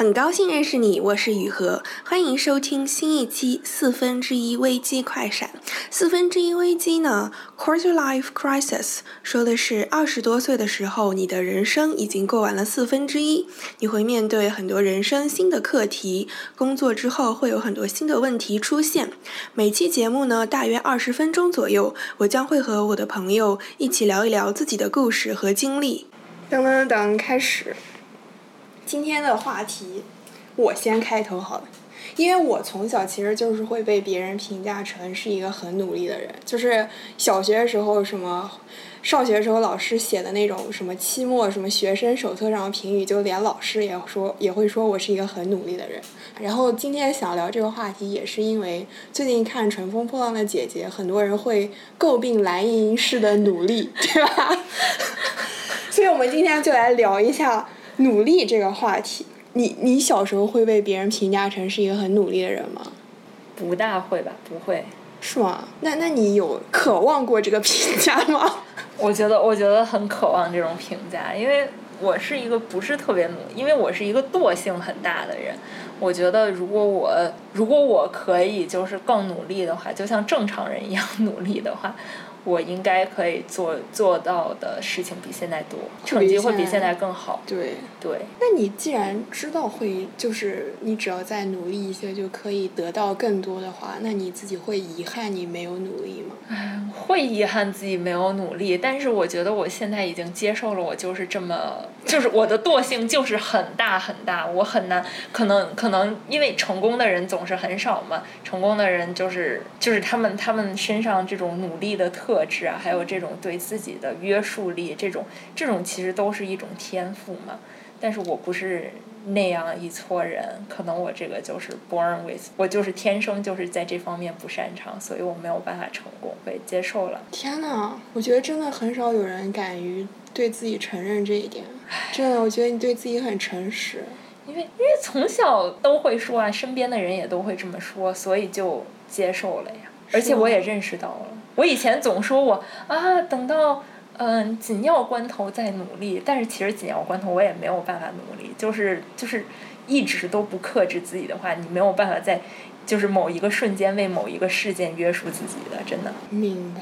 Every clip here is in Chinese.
很高兴认识你，我是雨禾，欢迎收听新一期四分之一危机快闪。四分之一危机呢，quarter life crisis，说的是二十多岁的时候，你的人生已经过完了四分之一，你会面对很多人生新的课题，工作之后会有很多新的问题出现。每期节目呢，大约二十分钟左右，我将会和我的朋友一起聊一聊自己的故事和经历。噔噔噔，开始。今天的话题，我先开头好了，因为我从小其实就是会被别人评价成是一个很努力的人，就是小学的时候什么，上学时候老师写的那种什么期末什么学生手册上的评语，就连老师也说也会说我是一个很努力的人。然后今天想聊这个话题，也是因为最近看《乘风破浪的姐姐》，很多人会诟病蓝盈莹式的努力，对吧？所以我们今天就来聊一下。努力这个话题，你你小时候会被别人评价成是一个很努力的人吗？不大会吧，不会。是吗？那那你有渴望过这个评价吗？我觉得我觉得很渴望这种评价，因为我是一个不是特别努，因为我是一个惰性很大的人。我觉得如果我如果我可以就是更努力的话，就像正常人一样努力的话。我应该可以做做到的事情比现在多，成绩会比现在更好。对对。那你既然知道会，就是你只要再努力一些就可以得到更多的话，那你自己会遗憾你没有努力吗？唉，会遗憾自己没有努力，但是我觉得我现在已经接受了，我就是这么，就是我的惰性就是很大很大，我很难，可能可能因为成功的人总是很少嘛，成功的人就是就是他们他们身上这种努力的特。特质啊，还有这种对自己的约束力，这种这种其实都是一种天赋嘛。但是我不是那样一撮人，可能我这个就是 born with，我就是天生就是在这方面不擅长，所以我没有办法成功，被接受了。天呐，我觉得真的很少有人敢于对自己承认这一点。真的，我觉得你对自己很诚实。因为因为从小都会说啊，身边的人也都会这么说，所以就接受了呀。而且我也认识到了。我以前总说我啊，等到嗯紧要关头再努力，但是其实紧要关头我也没有办法努力，就是就是一直都不克制自己的话，你没有办法在就是某一个瞬间为某一个事件约束自己的，真的。明白。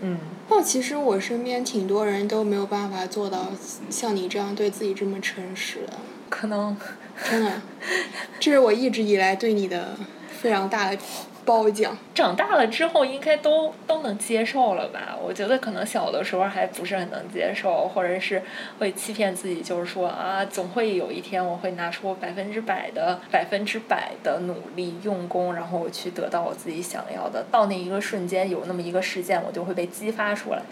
嗯。那，其实我身边挺多人都没有办法做到像你这样对自己这么诚实的。可能。真的，这是我一直以来对你的非常大的。褒奖。长大了之后应该都都能接受了吧？我觉得可能小的时候还不是很能接受，或者是会欺骗自己，就是说啊，总会有一天我会拿出百分之百的百分之百的努力用功，然后我去得到我自己想要的。到那一个瞬间，有那么一个事件，我就会被激发出来。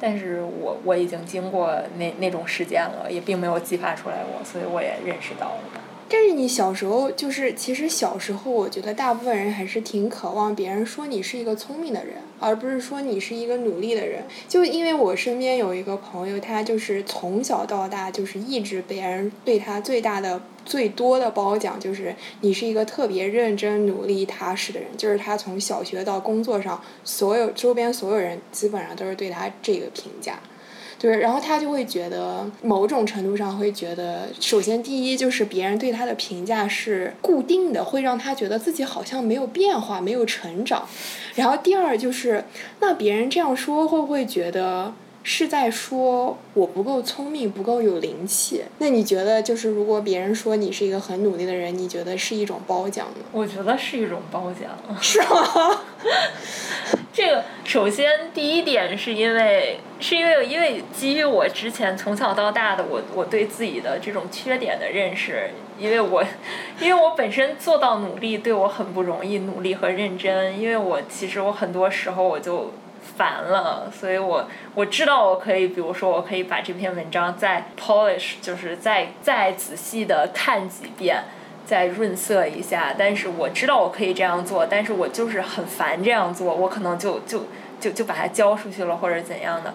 但是我我已经经过那那种事件了，也并没有激发出来我，所以我也认识到了。但是你小时候就是，其实小时候我觉得大部分人还是挺渴望别人说你是一个聪明的人，而不是说你是一个努力的人。就因为我身边有一个朋友，他就是从小到大就是一直别人对他最大的、最多的褒奖就是你是一个特别认真、努力、踏实的人。就是他从小学到工作上，所有周边所有人基本上都是对他这个评价。对，然后他就会觉得，某种程度上会觉得，首先第一就是别人对他的评价是固定的，会让他觉得自己好像没有变化，没有成长。然后第二就是，那别人这样说会不会觉得？是在说我不够聪明，不够有灵气。那你觉得，就是如果别人说你是一个很努力的人，你觉得是一种褒奖吗？我觉得是一种褒奖。是吗？这个首先第一点是因为是因为因为基于我之前从小到大的我我对自己的这种缺点的认识，因为我因为我本身做到努力对我很不容易，努力和认真，因为我其实我很多时候我就。烦了，所以我我知道我可以，比如说我可以把这篇文章再 polish，就是再再仔细的看几遍，再润色一下。但是我知道我可以这样做，但是我就是很烦这样做，我可能就就就就把它交出去了或者怎样的。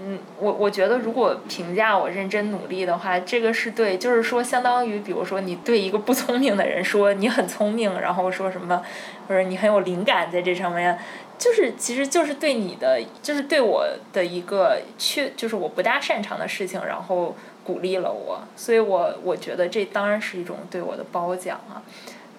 嗯，我我觉得如果评价我认真努力的话，这个是对，就是说相当于，比如说你对一个不聪明的人说你很聪明，然后说什么，或者你很有灵感在这上面，就是其实就是对你的，就是对我的一个缺，就是我不大擅长的事情，然后鼓励了我，所以我我觉得这当然是一种对我的褒奖啊。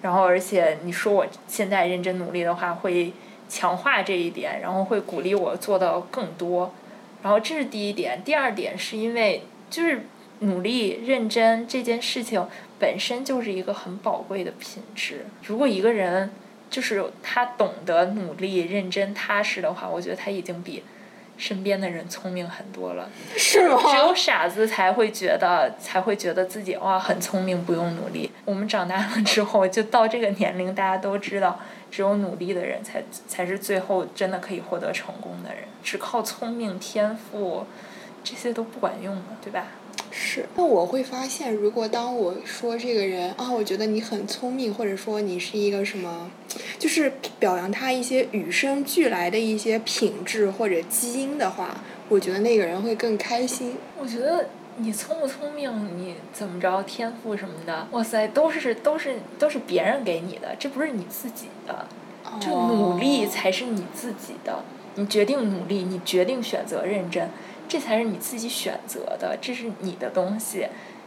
然后而且你说我现在认真努力的话，会强化这一点，然后会鼓励我做到更多。然后这是第一点，第二点是因为就是努力认真这件事情本身就是一个很宝贵的品质。如果一个人就是他懂得努力、认真、踏实的话，我觉得他已经比身边的人聪明很多了。是吗？只有傻子才会觉得才会觉得自己哇很聪明，不用努力。我们长大了之后，就到这个年龄，大家都知道。只有努力的人才才是最后真的可以获得成功的人，只靠聪明天赋，这些都不管用的，对吧？是。那我会发现，如果当我说这个人啊，我觉得你很聪明，或者说你是一个什么，就是表扬他一些与生俱来的一些品质或者基因的话，我觉得那个人会更开心。我觉得。你聪不聪明？你怎么着？天赋什么的？哇塞，都是都是都是别人给你的，这不是你自己的。就努力才是你自己的。你决定努力，你决定选择认真，这才是你自己选择的，这是你的东西。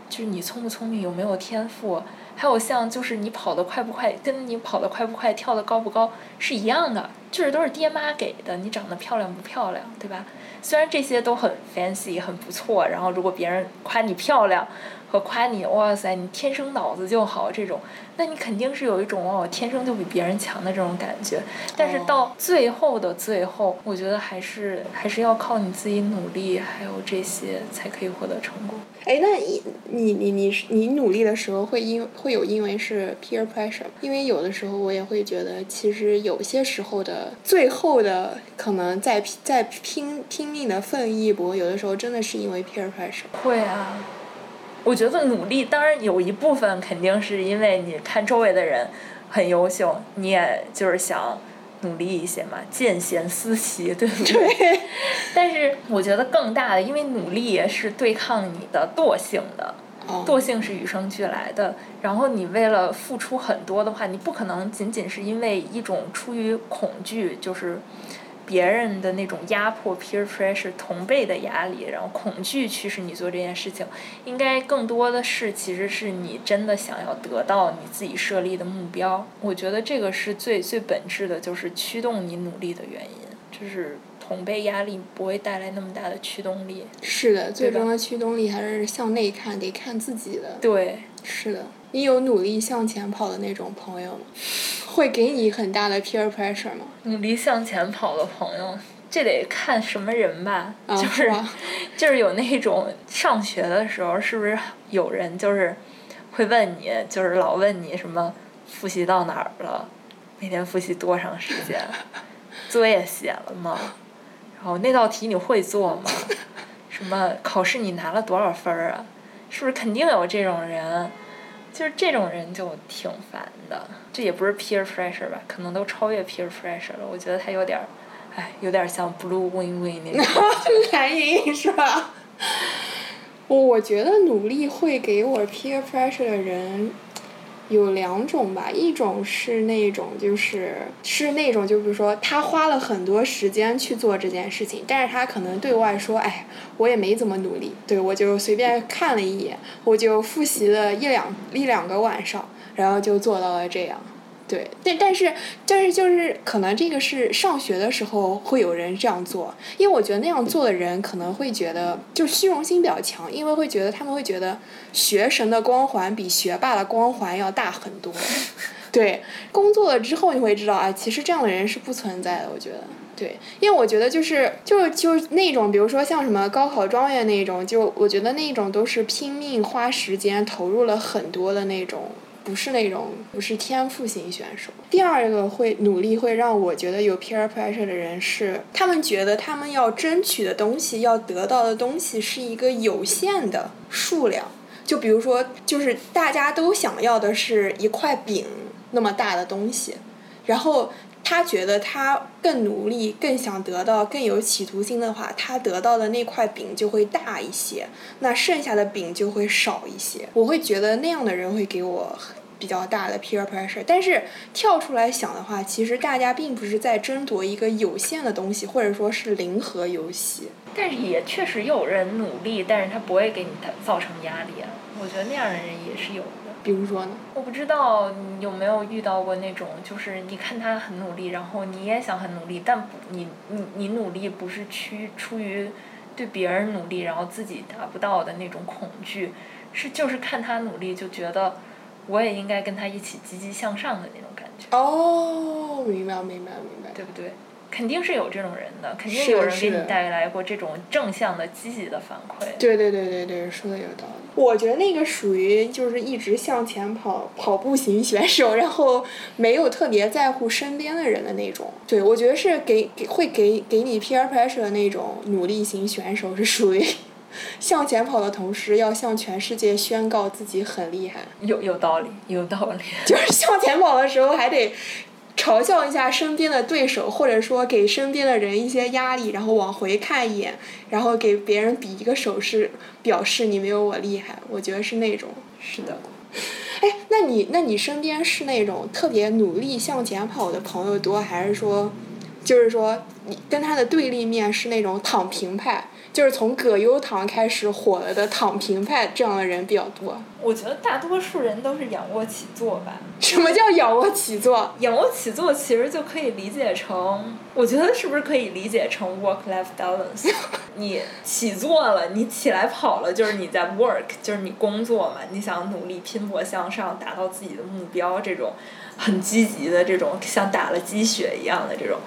就是你聪不聪明，有没有天赋？还有像就是你跑得快不快，跟你跑得快不快，跳得高不高是一样的，就是都是爹妈给的。你长得漂亮不漂亮，对吧？虽然这些都很 fancy 很不错，然后如果别人夸你漂亮，和夸你哇塞你天生脑子就好这种，那你肯定是有一种哦天生就比别人强的这种感觉。但是到最后的最后，我觉得还是还是要靠你自己努力，还有这些才可以获得成功。哎，那你你你你你努力的时候会因会有因为是 peer pressure？因为有的时候我也会觉得，其实有些时候的最后的可能在在拼拼命的奋力一搏，有的时候真的是因为 peer pressure。会啊，我觉得努力当然有一部分肯定是因为你看周围的人很优秀，你也就是想。努力一些嘛，见贤思齐，对不对？但是我觉得更大的，因为努力也是对抗你的惰性的，惰性是与生俱来的。然后你为了付出很多的话，你不可能仅仅是因为一种出于恐惧，就是。别人的那种压迫，peer pressure，同辈的压力，然后恐惧驱使你做这件事情，应该更多的是其实是你真的想要得到你自己设立的目标。我觉得这个是最最本质的，就是驱动你努力的原因，就是同辈压力不会带来那么大的驱动力。是的，最终的驱动力还是向内看，得看自己的。对，是的。你有努力向前跑的那种朋友吗？会给你很大的 peer pressure 吗？努力向前跑的朋友，这得看什么人吧。就是，就是有那种上学的时候，是不是有人就是会问你，就是老问你什么复习到哪儿了，每天复习多长时间，作业写了吗？然后那道题你会做吗？什么考试你拿了多少分儿啊？是不是肯定有这种人？就是这种人就挺烦的，这也不是 peer pressure 吧？可能都超越 peer pressure 了。我觉得他有点儿，哎，有点像 blue win win 那种。蓝莹莹是吧？我觉得努力会给我 peer pressure 的人。有两种吧，一种是那种就是是那种就比如说他花了很多时间去做这件事情，但是他可能对外说，哎，我也没怎么努力，对我就随便看了一眼，我就复习了一两一两个晚上，然后就做到了这样。对，但但是但是就是可能这个是上学的时候会有人这样做，因为我觉得那样做的人可能会觉得就虚荣心比较强，因为会觉得他们会觉得学神的光环比学霸的光环要大很多。对，工作了之后你会知道啊，其实这样的人是不存在的。我觉得，对，因为我觉得就是就是就那种，比如说像什么高考状元那种，就我觉得那种都是拼命花时间投入了很多的那种。不是那种不是天赋型选手。第二个会努力会让我觉得有 peer pressure 的人是，他们觉得他们要争取的东西，要得到的东西是一个有限的数量。就比如说，就是大家都想要的是一块饼那么大的东西，然后他觉得他更努力、更想得到、更有企图心的话，他得到的那块饼就会大一些，那剩下的饼就会少一些。我会觉得那样的人会给我比较大的 peer pressure。但是跳出来想的话，其实大家并不是在争夺一个有限的东西，或者说是零和游戏。但是也确实有人努力，但是他不会给你造成压力啊。我觉得那样的人也是有的。比如说呢？我不知道你有没有遇到过那种，就是你看他很努力，然后你也想很努力，但不，你你你努力不是出出于对别人努力，然后自己达不到的那种恐惧，是就是看他努力就觉得我也应该跟他一起积极向上的那种感觉。哦，明白明白明白。对不对？肯定是有这种人的，肯定有人给你带来过这种正向的、积极的反馈。对对对对对，说的有道理。我觉得那个属于就是一直向前跑跑步型选手，然后没有特别在乎身边的人的那种。对，我觉得是给给会给给你 peer pressure 的那种努力型选手，是属于 向前跑的同时要向全世界宣告自己很厉害。有有道理，有道理。就是向前跑的时候还得。嘲笑一下身边的对手，或者说给身边的人一些压力，然后往回看一眼，然后给别人比一个手势，表示你没有我厉害。我觉得是那种。是的。哎，那你那你身边是那种特别努力向前跑的朋友多，还是说，就是说你跟他的对立面是那种躺平派？就是从葛优躺开始火了的躺平派这样的人比较多。我觉得大多数人都是仰卧起坐吧。什么叫仰卧起坐？仰卧起坐其实就可以理解成，我觉得是不是可以理解成 work-life balance？你起坐了，你起来跑了，就是你在 work，就是你工作嘛。你想努力拼搏向上，达到自己的目标，这种很积极的这种，像打了鸡血一样的这种。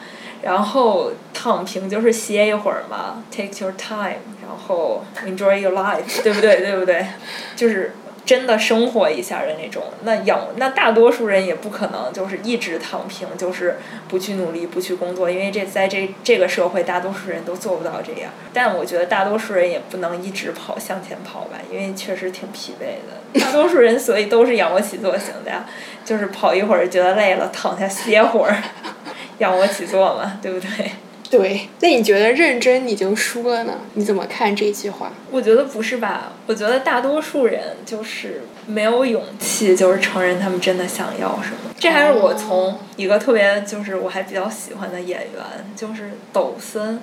然后躺平就是歇一会儿嘛，take your time，然后 enjoy your life，对不对？对不对？就是真的生活一下的那种。那仰，那大多数人也不可能就是一直躺平，就是不去努力，不去工作，因为这在这这个社会，大多数人都做不到这样。但我觉得大多数人也不能一直跑向前跑吧，因为确实挺疲惫的。大多数人所以都是仰卧起坐型的呀，就是跑一会儿觉得累了，躺下歇会儿。仰卧起坐嘛，对不对？对，那你觉得认真你就输了呢？你怎么看这句话？我觉得不是吧？我觉得大多数人就是没有勇气，就是承认他们真的想要什么。这还是我从一个特别就是我还比较喜欢的演员，就是抖森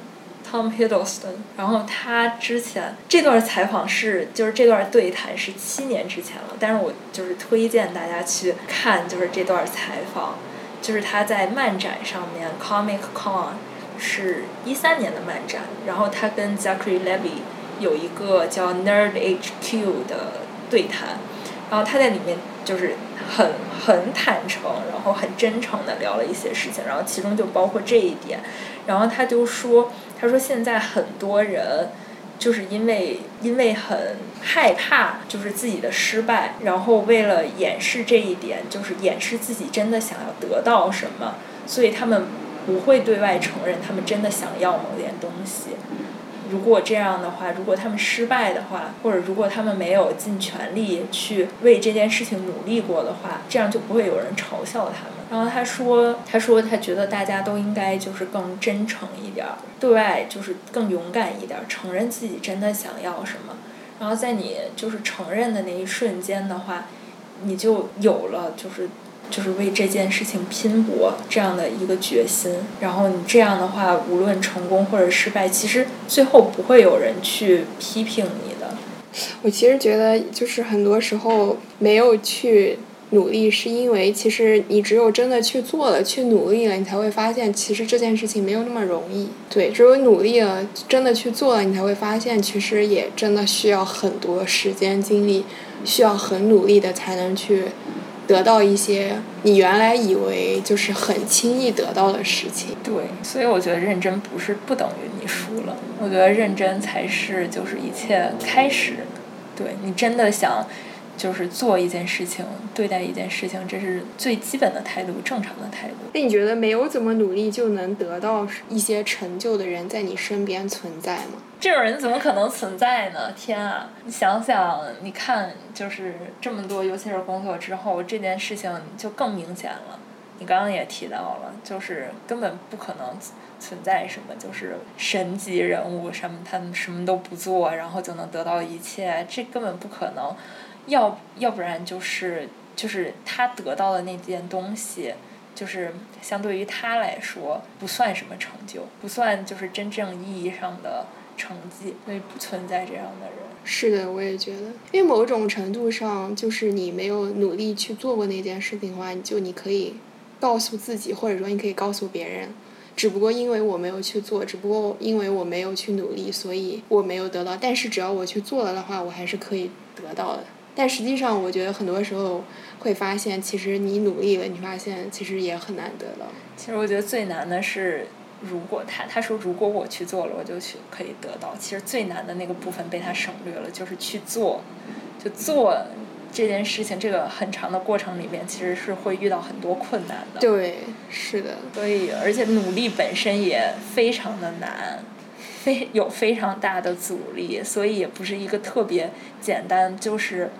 ，Tom Hiddleston。然后他之前这段采访是，就是这段对谈是七年之前了，但是我就是推荐大家去看，就是这段采访。就是他在漫展上面，Comic Con 是一三年的漫展，然后他跟 Zachary Levy 有一个叫 Nerd HQ 的对谈，然后他在里面就是很很坦诚，然后很真诚的聊了一些事情，然后其中就包括这一点，然后他就说，他说现在很多人。就是因为因为很害怕，就是自己的失败，然后为了掩饰这一点，就是掩饰自己真的想要得到什么，所以他们不会对外承认他们真的想要某件东西。如果这样的话，如果他们失败的话，或者如果他们没有尽全力去为这件事情努力过的话，这样就不会有人嘲笑他们。然后他说，他说他觉得大家都应该就是更真诚一点，对外就是更勇敢一点，承认自己真的想要什么。然后在你就是承认的那一瞬间的话，你就有了就是就是为这件事情拼搏这样的一个决心。然后你这样的话，无论成功或者失败，其实最后不会有人去批评你的。我其实觉得，就是很多时候没有去。努力是因为，其实你只有真的去做了，去努力了，你才会发现，其实这件事情没有那么容易。对，只有努力了，真的去做了，你才会发现，其实也真的需要很多时间精力，需要很努力的才能去得到一些你原来以为就是很轻易得到的事情。对，所以我觉得认真不是不等于你输了，我觉得认真才是就是一切开始。对你真的想。就是做一件事情，对待一件事情，这是最基本的态度，正常的态度。那你觉得没有怎么努力就能得到一些成就的人，在你身边存在吗？这种人怎么可能存在呢？天啊！你想想，你看，就是这么多，尤其是工作之后，这件事情就更明显了。你刚刚也提到了，就是根本不可能存在什么就是神级人物，什么他们什么都不做，然后就能得到一切，这根本不可能。要要不然就是就是他得到的那件东西，就是相对于他来说不算什么成就，不算就是真正意义上的成绩，所以不存在这样的人。是的，我也觉得，因为某种程度上，就是你没有努力去做过那件事情的话，你就你可以告诉自己，或者说你可以告诉别人，只不过因为我没有去做，只不过因为我没有去努力，所以我没有得到。但是只要我去做了的话，我还是可以得到的。但实际上，我觉得很多时候会发现，其实你努力了，你发现其实也很难得到。其实我觉得最难的是。如果他他说如果我去做了，我就去可以得到。其实最难的那个部分被他省略了，就是去做，就做这件事情。这个很长的过程里面，其实是会遇到很多困难的。对，是的。所以，而且努力本身也非常的难，非有非常大的阻力，所以也不是一个特别简单。就是，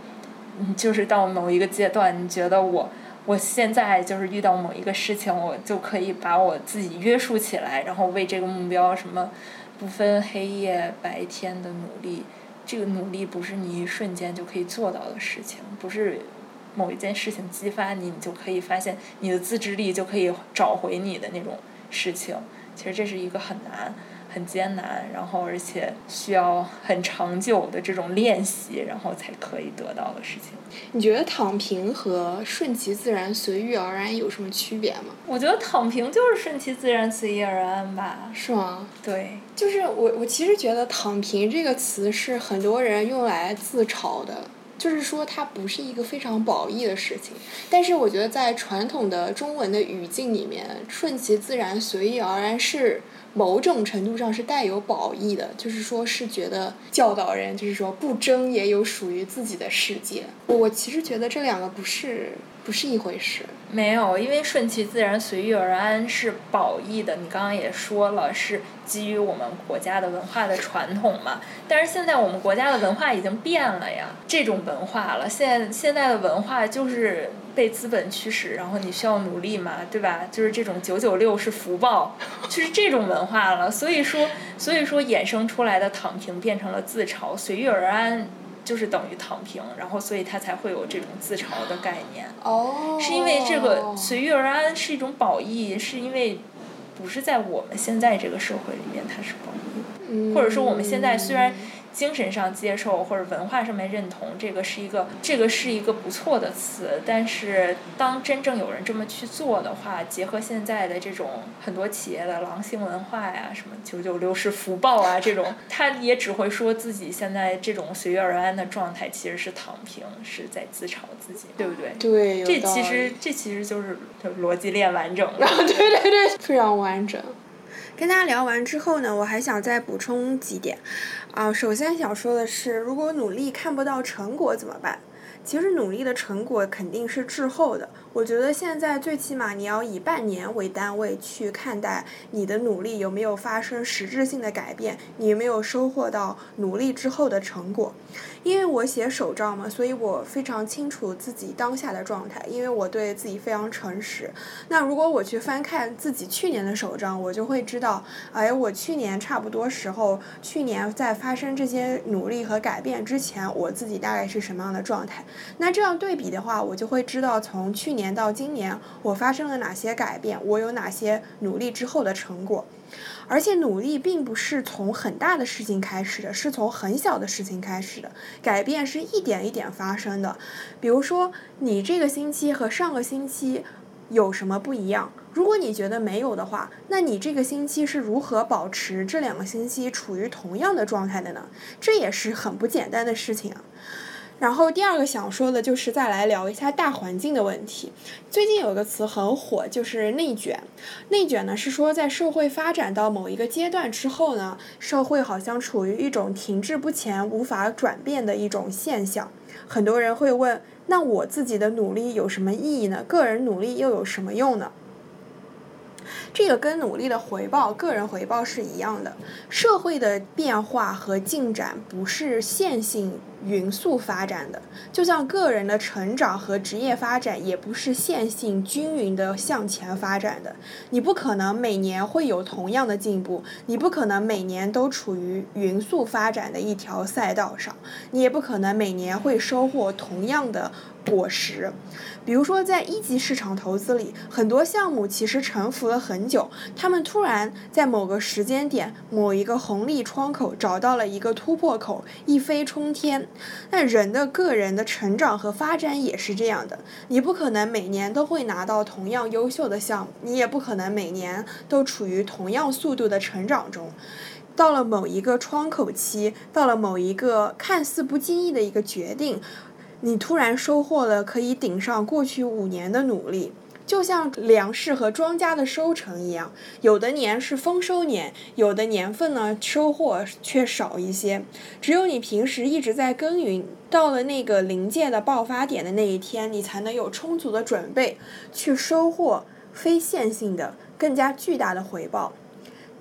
嗯，就是到某一个阶段，你觉得我。我现在就是遇到某一个事情，我就可以把我自己约束起来，然后为这个目标什么不分黑夜白天的努力。这个努力不是你一瞬间就可以做到的事情，不是某一件事情激发你，你就可以发现你的自制力就可以找回你的那种事情。其实这是一个很难。很艰难，然后而且需要很长久的这种练习，然后才可以得到的事情。你觉得躺平和顺其自然、随遇而安有什么区别吗？我觉得躺平就是顺其自然、随遇而安吧。是吗？对。就是我，我其实觉得“躺平”这个词是很多人用来自嘲的，就是说它不是一个非常褒义的事情。但是我觉得在传统的中文的语境里面，“顺其自然、随遇而安”是。某种程度上是带有褒义的，就是说是觉得教导人，就是说不争也有属于自己的世界。我其实觉得这两个不是不是一回事。没有，因为顺其自然、随遇而安是褒义的。你刚刚也说了，是基于我们国家的文化的传统嘛。但是现在我们国家的文化已经变了呀，这种文化了。现现在的文化就是被资本驱使，然后你需要努力嘛，对吧？就是这种九九六是福报，就是这种文化了。所以说，所以说衍生出来的躺平变成了自嘲，随遇而安。就是等于躺平，然后所以他才会有这种自嘲的概念。哦。是因为这个随遇而安是一种褒义，是因为不是在我们现在这个社会里面它是褒义，或者说我们现在虽然。精神上接受或者文化上面认同，这个是一个这个是一个不错的词。但是当真正有人这么去做的话，结合现在的这种很多企业的狼性文化呀，什么九九六是福报啊这种，他也只会说自己现在这种随遇而安的状态其实是躺平，是在自嘲自己，对不对？对，这其实这其实就是逻辑链完整了。对对对，非常完整。跟大家聊完之后呢，我还想再补充几点，啊，首先想说的是，如果努力看不到成果怎么办？其实努力的成果肯定是滞后的。我觉得现在最起码你要以半年为单位去看待你的努力有没有发生实质性的改变，你有没有收获到努力之后的成果。因为我写手账嘛，所以我非常清楚自己当下的状态，因为我对自己非常诚实。那如果我去翻看自己去年的手账，我就会知道，哎，我去年差不多时候，去年在发生这些努力和改变之前，我自己大概是什么样的状态。那这样对比的话，我就会知道从去年。到今年，我发生了哪些改变？我有哪些努力之后的成果？而且努力并不是从很大的事情开始的，是从很小的事情开始的。改变是一点一点发生的。比如说，你这个星期和上个星期有什么不一样？如果你觉得没有的话，那你这个星期是如何保持这两个星期处于同样的状态的呢？这也是很不简单的事情啊。然后第二个想说的就是再来聊一下大环境的问题。最近有个词很火，就是内卷。内卷呢是说在社会发展到某一个阶段之后呢，社会好像处于一种停滞不前、无法转变的一种现象。很多人会问：那我自己的努力有什么意义呢？个人努力又有什么用呢？这个跟努力的回报、个人回报是一样的。社会的变化和进展不是线性。匀速发展的，就像个人的成长和职业发展也不是线性均匀的向前发展的。你不可能每年会有同样的进步，你不可能每年都处于匀速发展的一条赛道上，你也不可能每年会收获同样的。果实，比如说在一级市场投资里，很多项目其实沉浮了很久，他们突然在某个时间点、某一个红利窗口找到了一个突破口，一飞冲天。那人的个人的成长和发展也是这样的，你不可能每年都会拿到同样优秀的项目，你也不可能每年都处于同样速度的成长中。到了某一个窗口期，到了某一个看似不经意的一个决定。你突然收获了可以顶上过去五年的努力，就像粮食和庄稼的收成一样，有的年是丰收年，有的年份呢收获却少一些。只有你平时一直在耕耘，到了那个临界的爆发点的那一天，你才能有充足的准备去收获非线性的、更加巨大的回报。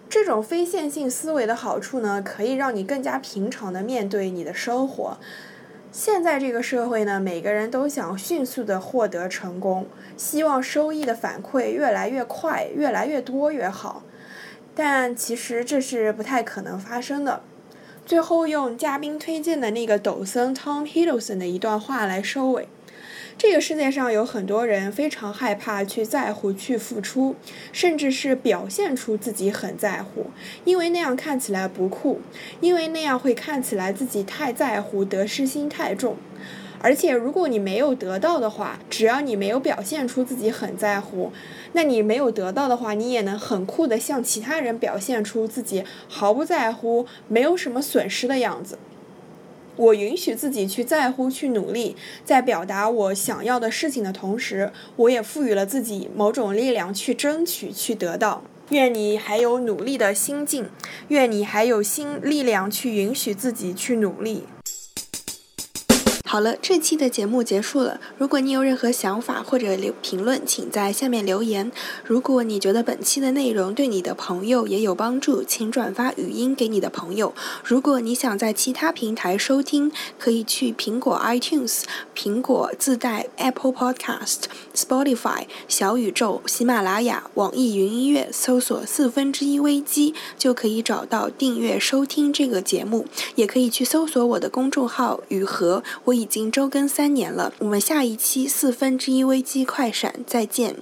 这种非线性思维的好处呢，可以让你更加平常的面对你的生活。现在这个社会呢，每个人都想迅速的获得成功，希望收益的反馈越来越快、越来越多越好，但其实这是不太可能发生的。最后用嘉宾推荐的那个抖森 Tom Hiddleston 的一段话来收尾。这个世界上有很多人非常害怕去在乎、去付出，甚至是表现出自己很在乎，因为那样看起来不酷，因为那样会看起来自己太在乎、得失心太重。而且，如果你没有得到的话，只要你没有表现出自己很在乎，那你没有得到的话，你也能很酷的向其他人表现出自己毫不在乎、没有什么损失的样子。我允许自己去在乎、去努力，在表达我想要的事情的同时，我也赋予了自己某种力量去争取、去得到。愿你还有努力的心境，愿你还有心力量去允许自己去努力。好了，这期的节目结束了。如果你有任何想法或者留评论，请在下面留言。如果你觉得本期的内容对你的朋友也有帮助，请转发语音给你的朋友。如果你想在其他平台收听，可以去苹果 iTunes、苹果自带 Apple Podcast、Spotify、小宇宙、喜马拉雅、网易云音乐搜索“四分之一危机”，就可以找到订阅收听这个节目。也可以去搜索我的公众号“雨禾”，我已经周更三年了。我们下一期四分之一危机快闪再见。